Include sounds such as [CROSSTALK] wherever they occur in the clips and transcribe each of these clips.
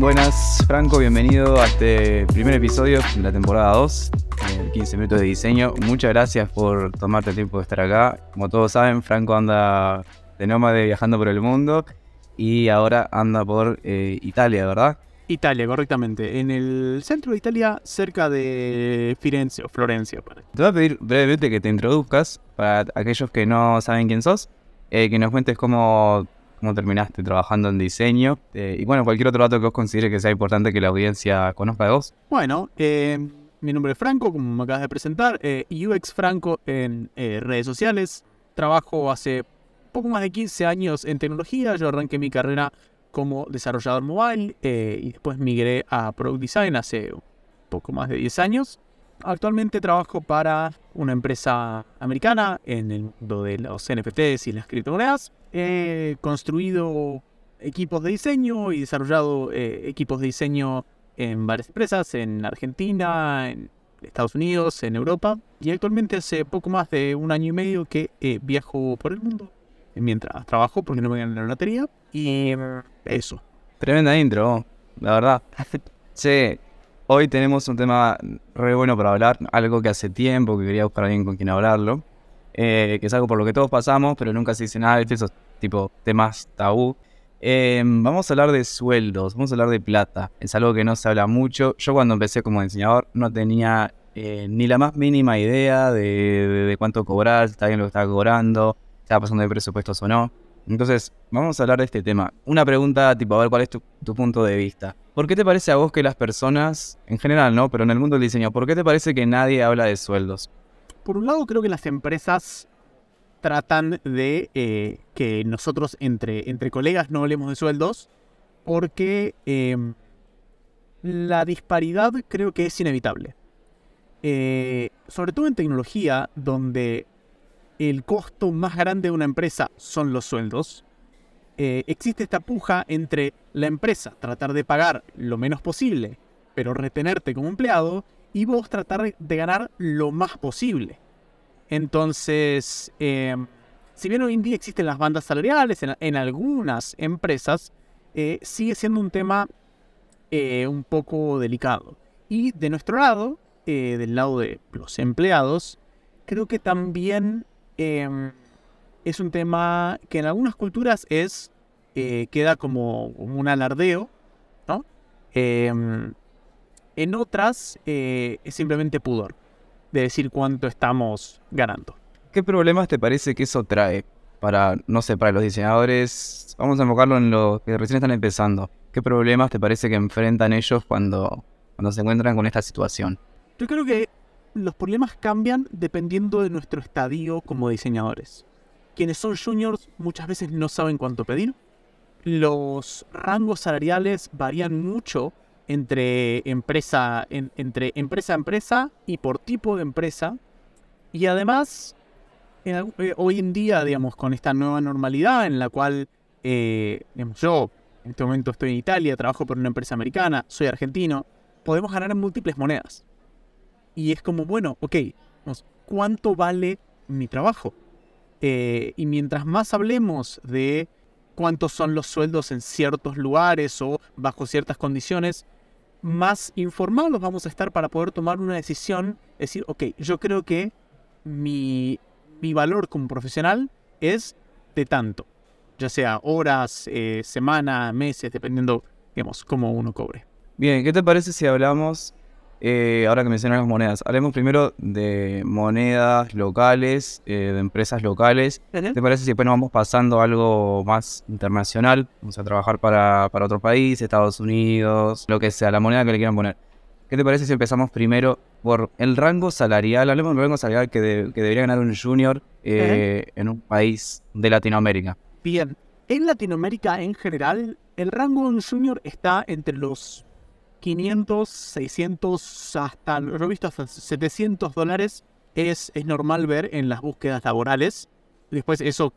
Buenas, Franco, bienvenido a este primer episodio de la temporada 2, eh, 15 minutos de diseño. Muchas gracias por tomarte el tiempo de estar acá. Como todos saben, Franco anda de nómade viajando por el mundo y ahora anda por eh, Italia, ¿verdad? Italia, correctamente. En el centro de Italia, cerca de Firenze o Florencia. para- Te voy a pedir brevemente que te introduzcas para aquellos que no saben quién sos, eh, que nos cuentes cómo, cómo terminaste trabajando en diseño eh, y bueno, cualquier otro dato que vos considere que sea importante que la audiencia conozca de vos. Bueno, eh, mi nombre es Franco, como me acabas de presentar. eh, UX Franco en redes sociales. Trabajo hace poco más de 15 años en tecnología. Yo arranqué mi carrera como desarrollador mobile y después migré a Product Design hace poco más de 10 años. Actualmente trabajo para una empresa americana en el mundo de los NFTs y las criptomonedas. He construido equipos de diseño y desarrollado eh, equipos de diseño en varias empresas, en Argentina, en Estados Unidos, en Europa. Y actualmente hace poco más de un año y medio que eh, viajo por el mundo mientras trabajo porque no me ganan la lotería. Y eh, eso. Tremenda intro, la verdad. [LAUGHS] Che, hoy tenemos un tema re bueno para hablar, algo que hace tiempo que quería buscar a alguien con quien hablarlo, eh, que es algo por lo que todos pasamos, pero nunca se dice nada, esos tipo temas tabú. Eh, vamos a hablar de sueldos, vamos a hablar de plata, es algo que no se habla mucho. Yo cuando empecé como diseñador no tenía eh, ni la más mínima idea de, cuánto cobrar, si bien lo que estaba cobrando, si estaba pasando de presupuestos o no. Entonces, vamos a hablar de este tema. Una pregunta, tipo, a ver cuál es tu punto de vista. ¿Por qué te parece a vos que las personas, en general, no, pero en el mundo del diseño, ¿por qué te parece que nadie habla de sueldos? Por un lado, creo que las empresas tratan de eh, que nosotros entre, entre colegas no hablemos de sueldos porque em, la disparidad creo que es inevitable. Eh, sobre todo en tecnología, donde el costo más grande de una empresa son los sueldos, eh, existe esta puja entre la empresa tratar de pagar lo menos posible, pero retenerte como empleado, y vos tratar de ganar lo más posible. Entonces, eh, si bien hoy en día existen las bandas salariales en, algunas empresas, eh, sigue siendo un tema un poco delicado. Y de nuestro lado, del lado de los empleados, creo que también eh, es un tema que en algunas culturas es eh, queda como, como un alardeo, ¿no? Em, en otras eh, es simplemente pudor de decir cuánto estamos ganando. ¿Qué problemas te parece que eso trae para, no sé, para los diseñadores? Vamos a enfocarlo en los que recién están empezando. ¿Qué problemas te parece que enfrentan ellos cuando, cuando se encuentran con esta situación? Yo creo que los problemas cambian dependiendo de nuestro estadio como diseñadores. Quienes son juniors muchas veces no saben cuánto pedir. Los rangos salariales varían mucho entre empresa, en- entre empresa a empresa y por tipo de empresa. Y además, eh, hoy en día, digamos, con esta nueva normalidad en la cual eh, digamos, yo en este momento estoy en Italia, trabajo por una empresa americana, soy argentino, podemos ganar en múltiples monedas. Y es como, bueno, ok, ¿cuánto vale mi trabajo? Eh, y mientras más hablemos de cuántos son los sueldos en ciertos lugares o bajo ciertas condiciones, más informados vamos a estar para poder tomar una decisión. Decir, ok, yo creo que mi, mi valor como profesional es de tanto. Ya sea horas, eh, semana, meses, dependiendo, digamos, cómo uno cobre. Bien, ¿qué te parece si hablamos, eh, ahora que mencionas las monedas, hablemos primero de monedas locales, eh, de empresas locales? ¿Te parece si después nos vamos pasando a algo más internacional? Vamos a trabajar para, para otro país, Estados Unidos, lo que sea, la moneda que le quieran poner. ¿Qué te parece si empezamos primero por el rango salarial? Hablemos del rango salarial que, de- que debería ganar un junior eh, en un país de Latinoamérica. Bien, en Latinoamérica en general, el rango de un junior está entre los 500, 600, hasta, lo he visto hasta 700 dólares. Es, es normal ver en las búsquedas laborales. Después eso,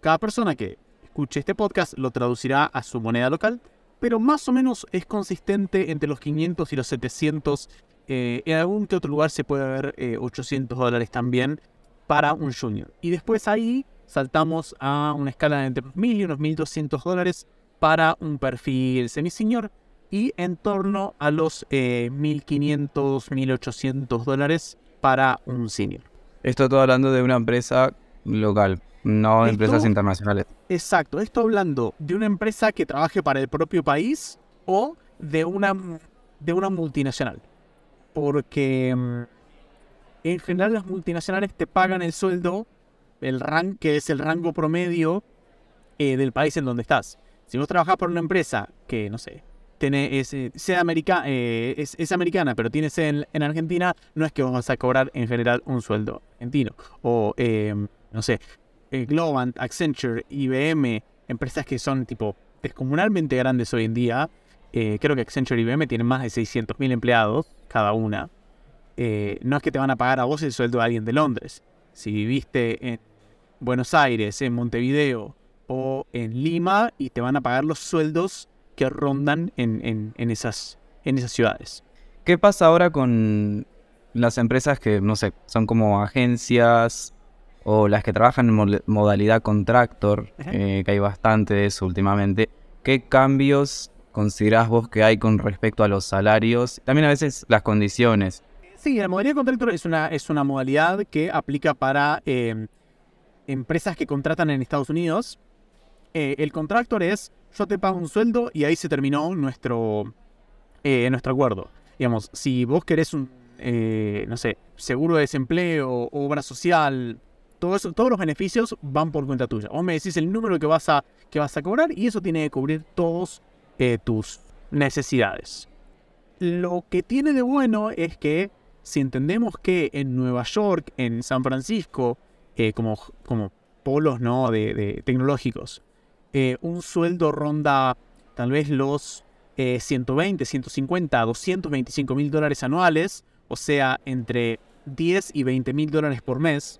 cada persona que escuche este podcast lo traducirá a su moneda local. Pero más o menos es consistente entre los 500 y los 700. Eh, en algún que otro lugar se puede ver eh, 800 dólares también para un junior. Y después ahí saltamos a una escala de entre unos 1000 y unos 1200 dólares para un perfil semi-senior. Y en torno a los eh, 1.500, 1.800 dólares para un senior. Esto todo hablando de una empresa local, no de empresas internacionales. Exacto, esto hablando de una empresa que trabaje para el propio país o de una, de una multinacional. Porque mm, en general las multinacionales te pagan el sueldo, el rank, que es el rango promedio eh, del país en donde estás. Si vos trabajás por una empresa que, no sé, tiene, eh, eh, es, es americana, pero tiene sede en, en Argentina, no es que vos vas a cobrar en general un sueldo argentino. O, eh, no sé, eh, Globant, Accenture, IBM, empresas que son tipo descomunalmente grandes hoy en día. Creo que Accenture y IBM tienen más de 600.000 empleados cada una. No es que te van a pagar a vos el sueldo de alguien de Londres. Si viviste en Buenos Aires, en Montevideo o en Lima y te van a pagar los sueldos que rondan en, en- en esas, en esas ciudades. ¿Qué pasa ahora con las empresas que, no sé, son como agencias o las que trabajan en modalidad contractor, eh, que hay bastante de eso últimamente? ¿Qué cambios considerás vos que hay con respecto a los salarios? También a veces las condiciones. Sí, la modalidad contractor es una, es una modalidad que aplica para eh, empresas que contratan en Estados Unidos. Eh, el contractor es, yo te pago un sueldo y ahí se terminó nuestro, eh, nuestro acuerdo. Digamos, si vos querés un, eh, no sé, seguro de desempleo, obra social, todo eso, todos los beneficios van por cuenta tuya. Vos me decís el número que vas a, que vas a cobrar y eso tiene que cubrir todos eh, tus necesidades. Lo que tiene de bueno es que si entendemos que en Nueva York, en San Francisco, eh, como, como polos ¿no? de, tecnológicos, eh, un sueldo ronda tal vez los eh, 120, 150, 225 mil dólares anuales, o sea, entre 10 y 20 mil dólares por mes,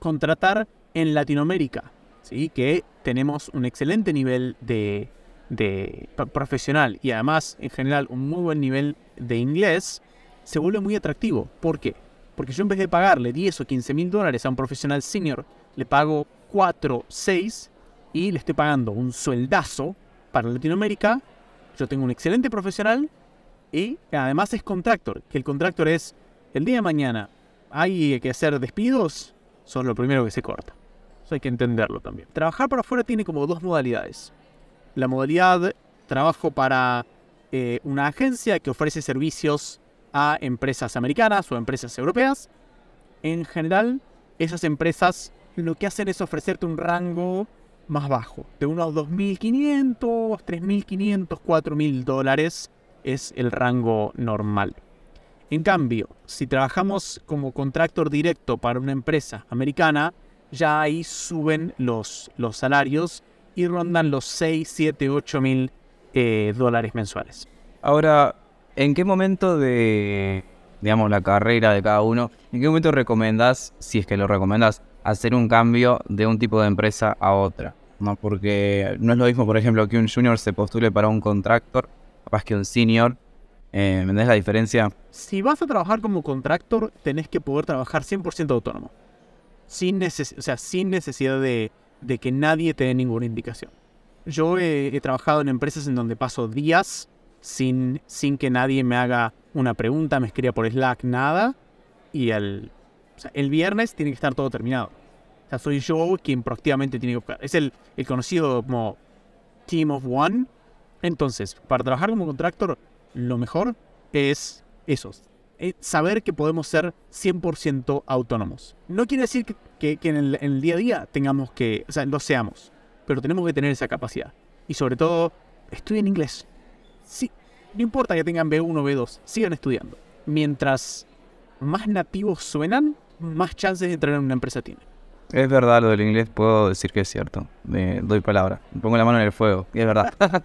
contratar en Latinoamérica, ¿sí? que tenemos un excelente nivel de, de pro- profesional y además en general un muy buen nivel de inglés, se vuelve muy atractivo. ¿Por qué? Porque yo en vez de pagarle 10 o 15 mil dólares a un profesional senior, le pago 4, 6 y le estoy pagando un sueldazo para Latinoamérica. Yo tengo un excelente profesional y además es contractor, que el contractor es el día de mañana hay que hacer despidos, son lo primero que se corta. Eso hay que entenderlo también. Trabajar para afuera tiene como dos modalidades. La modalidad trabajo para eh, una agencia que ofrece servicios a empresas americanas o empresas europeas. En general, esas empresas lo que hacen es ofrecerte un rango más bajo, de unos 2.500, 3.500, 4.000 dólares es el rango normal. En cambio, si trabajamos como contractor directo para una empresa americana, ya ahí suben los, los salarios y rondan los 6, 7, 8 mil eh, dólares mensuales. Ahora, ¿en qué momento de, digamos, la carrera de cada uno, en qué momento recomendás, si es que lo recomendás, hacer un cambio de un tipo de empresa a otra? ¿no? Porque no es lo mismo, por ejemplo, que un junior se postule para un contractor, capaz que un senior. Eh, ¿Me la diferencia? Si vas a trabajar como contractor, tenés que poder trabajar 100% autónomo. Sin, o sea, sin necesidad de, que nadie te dé ninguna indicación. Yo he, trabajado en empresas en donde paso días sin, sin que nadie me haga una pregunta, me escriba por Slack, nada. Y el, o sea, el viernes tiene que estar todo terminado. O sea, soy yo quien proactivamente tiene que buscar. Es el, el conocido como Team of One. Entonces, para trabajar como contractor, lo mejor es eso. es saber que podemos ser 100% autónomos. No quiere decir que, que- que en, el, en el día a día tengamos que, o sea, lo seamos, pero tenemos que tener esa capacidad. Y sobre todo, estudien inglés. Sí, no importa que tengan B1 o B2, sigan estudiando. Mientras más nativos suenan, más chances de entrar en una empresa tienen. Es verdad lo del inglés, puedo decir que es cierto. Eh, doy palabra. Pongo la mano en el fuego. y Es verdad. [LAUGHS]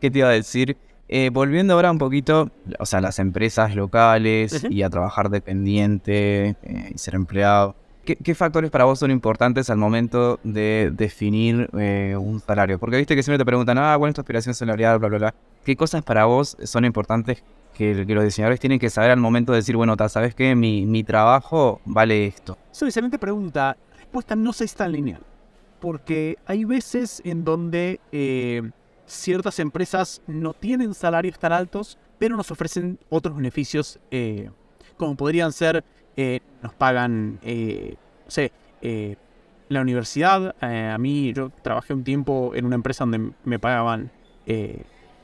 ¿Qué te iba a decir? Eh, volviendo ahora un poquito, o sea, las empresas locales y a trabajar dependiente eh, y ser empleado. ¿Qué, qué factores para vos son importantes al momento de definir eh, un salario? Porque viste que siempre te preguntan, ah, ¿cuál es tu aspiración salarial? Bla, bla, bla. ¿Qué cosas para vos son importantes que, los diseñadores tienen que saber al momento de decir, bueno, ¿sabes qué? Mi, mi trabajo vale esto. Es una excelente pregunta. La respuesta no sé si está lineal. Porque hay veces en donde eh, ciertas empresas no tienen salarios tan altos, pero nos ofrecen otros beneficios, eh, como podrían ser, eh, nos pagan, eh, no sé, la universidad. a mí, yo trabajé un tiempo en una empresa donde me pagaban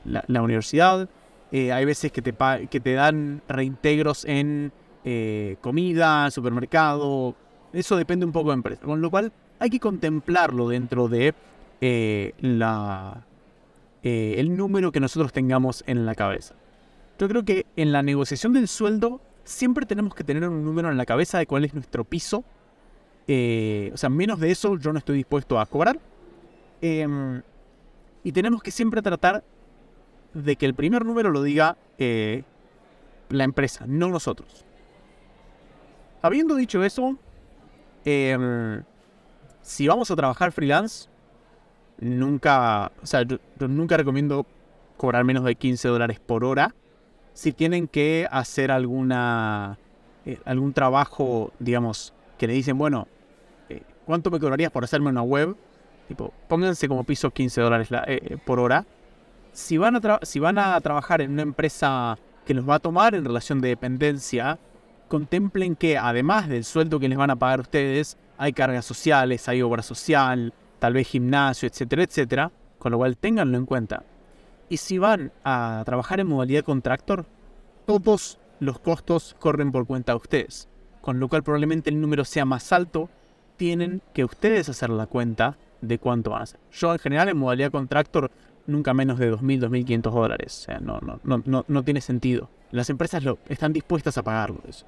la, universidad. Hay veces que te, que te dan reintegros en comida, supermercado. Eso depende un poco de empresa. Con lo cual, hay que contemplarlo dentro de la, el número que nosotros tengamos en la cabeza. Yo creo que en la negociación del sueldo siempre tenemos que tener un número en la cabeza de cuál es nuestro piso. Eh, o sea, menos de eso yo no estoy dispuesto a cobrar. Em, y tenemos que siempre tratar de que el primer número lo diga eh, la empresa, no nosotros. Habiendo dicho eso, em, si vamos a trabajar freelance, nunca, o sea, yo nunca recomiendo cobrar menos de 15 dólares por hora si tienen que hacer alguna eh, algún trabajo, digamos, que le dicen, bueno, eh, ¿cuánto me cobrarías por hacerme una web? Tipo, pónganse como piso 15 dólares eh, por hora. Si van, a si van a trabajar en una empresa que los va a tomar en relación de dependencia, contemplen que además del sueldo que les van a pagar ustedes, hay cargas sociales, hay obra social, tal vez gimnasio, etcétera, etcétera. Con lo cual, ténganlo en cuenta. Y si van a trabajar en modalidad contractor, todos los costos corren por cuenta de ustedes. Con lo cual probablemente el número sea más alto. Tienen que ustedes hacer la cuenta de cuánto van a hacer. Yo en general en modalidad contractor nunca menos de 2.000, 2.500 dólares. O sea, no, no, no, no, tiene sentido. Las empresas lo, están dispuestas a pagarlo. Eso.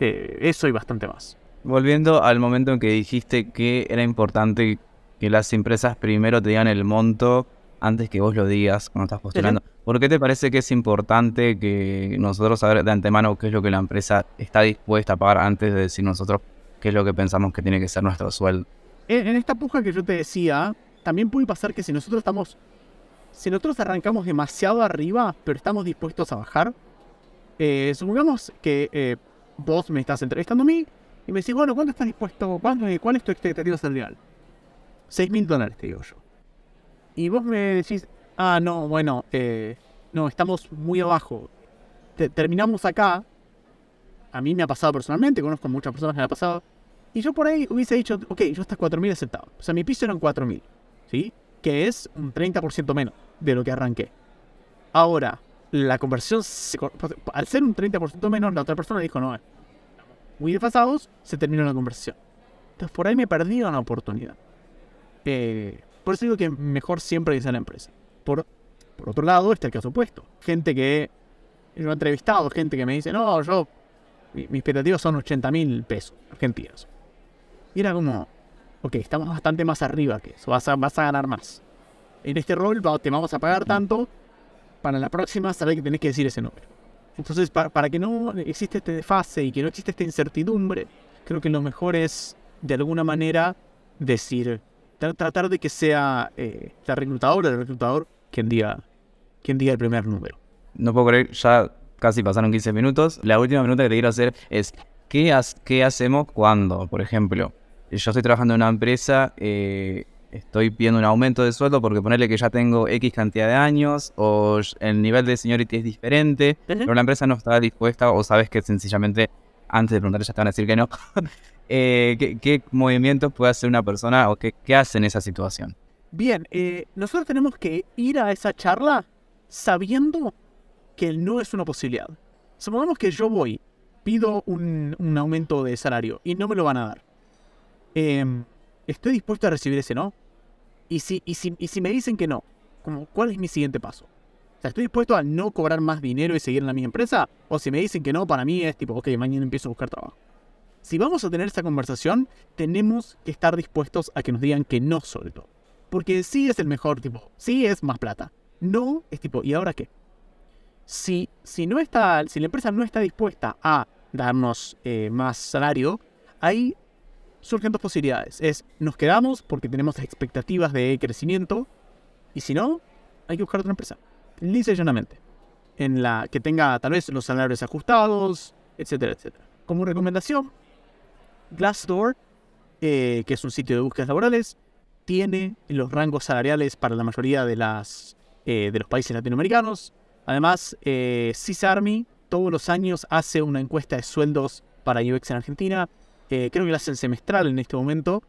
Eh, eso y bastante más. Volviendo al momento en que dijiste que era importante que las empresas primero te digan el monto antes que vos lo digas cuando estás postulando. ¿Por qué te parece que es importante que nosotros saber de antemano qué es lo que la empresa está dispuesta a pagar antes de decir nosotros qué es lo que pensamos que tiene que ser nuestro sueldo? En, esta puja que yo te decía, también puede pasar que si nosotros estamos, si nosotros arrancamos demasiado arriba, pero estamos dispuestos a bajar, eh, supongamos que eh, vos me estás entrevistando a mí y me decís, bueno, ¿cuánto estás dispuesto? ¿Cuál es tu expectativa salarial? 6 mil dólares, te digo yo y vos me decís, ah, no, bueno, eh, no, estamos muy abajo. terminamos acá. A mí me ha pasado personalmente, conozco muchas personas que me ha pasado. Y yo por ahí hubiese dicho, ok, yo hasta 4.000 aceptado. O sea, mi piso eran 4.000, ¿sí? Que es un 30% menos de lo que arranqué. Ahora, la conversión, al ser un 30% menos, la otra persona dijo, no, muy desfasados, se terminó la conversión. Entonces por ahí me perdí una oportunidad. Eh, por eso digo que mejor siempre que sea la empresa. Por, por otro lado, está el caso opuesto. Gente que yo he entrevistado, gente que me dice, no, yo, mis expectativas son 80 mil pesos argentinos. Y era como, ok, estamos bastante más arriba que eso, vas a, vas a ganar más. En este rol te vamos a pagar tanto, para la próxima sabés que tenés que decir ese número. Entonces, para, que no existe este desfase y que no existe esta incertidumbre, creo que lo mejor es, de alguna manera, decir, tratar de que sea eh, la reclutadora o el reclutador quien diga, quien diga el primer número. No puedo creer, ya casi pasaron 15 minutos. La última pregunta que te quiero hacer es, ¿qué, qué hacemos cuando, por ejemplo, yo estoy trabajando en una empresa, eh, estoy pidiendo un aumento de sueldo porque ponerle que ya tengo X cantidad de años o el nivel de seniority es diferente, pero la empresa no está dispuesta o sabes que sencillamente antes de preguntar ya te van a decir que no. [LAUGHS] Eh, ¿qué, movimientos puede hacer una persona o qué, hace en esa situación? Bien, eh, nosotros tenemos que ir a esa charla sabiendo que no es una posibilidad. Supongamos que yo voy, pido un, aumento de salario y no me lo van a dar. Em, ¿Estoy dispuesto a recibir ese no? Y si, y si, y si me dicen que no, ¿cuál es mi siguiente paso? O sea, ¿estoy dispuesto a no cobrar más dinero y seguir en la misma empresa? O si me dicen que no, para mí es tipo, ok, mañana empiezo a buscar trabajo si vamos a tener esta conversación, tenemos que estar dispuestos a que nos digan que no sobre todo. Porque sí es el mejor tipo, sí es más plata. No es tipo, ¿y ahora qué? Si, si, no está, si la empresa no está dispuesta a darnos eh, más salario, ahí surgen dos posibilidades. Es, nos quedamos porque tenemos expectativas de crecimiento, y si no, hay que buscar otra empresa. Lisa y llanamente. En la que tenga tal vez los salarios ajustados, etcétera, etcétera. Como recomendación, Glassdoor, que es un sitio de búsquedas laborales, tiene los rangos salariales para la mayoría de las, eh, de los países latinoamericanos. Además, eh, CISARMY todos los años hace una encuesta de sueldos para UX en Argentina. Creo que la hacen semestral en este momento.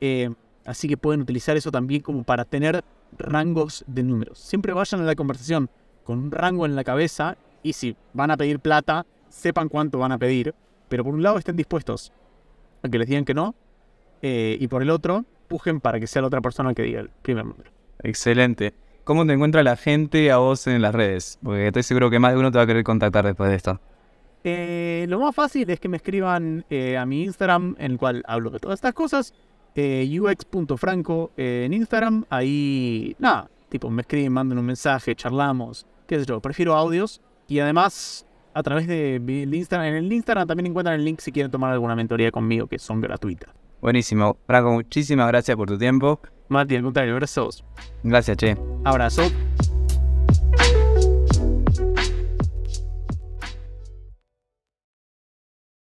Eh, así que pueden utilizar eso también como para tener rangos de números. Siempre vayan a la conversación con un rango en la cabeza y si van a pedir plata, sepan cuánto van a pedir. Pero por un lado estén dispuestos a que les digan que no. eh, y por el otro, pujen para que sea la otra persona que diga el primer número. Excelente. ¿Cómo te encuentra la gente a vos en las redes? Porque estoy seguro que más de uno te va a querer contactar después de esto. Eh, lo más fácil es que me escriban eh, a mi Instagram, en el cual hablo de todas estas cosas. eh, ux.franco eh, en Instagram. Ahí, nada, tipo, me escriben, mandan un mensaje, charlamos, qué sé yo. Prefiero audios. Y además, a través de el Instagram, en el Instagram también encuentran el link si quieren tomar alguna mentoría conmigo, que son gratuitas. Buenísimo. Franco, muchísimas gracias por tu tiempo. Mati, al contrario, gracias a vos. Gracias, che. Abrazo.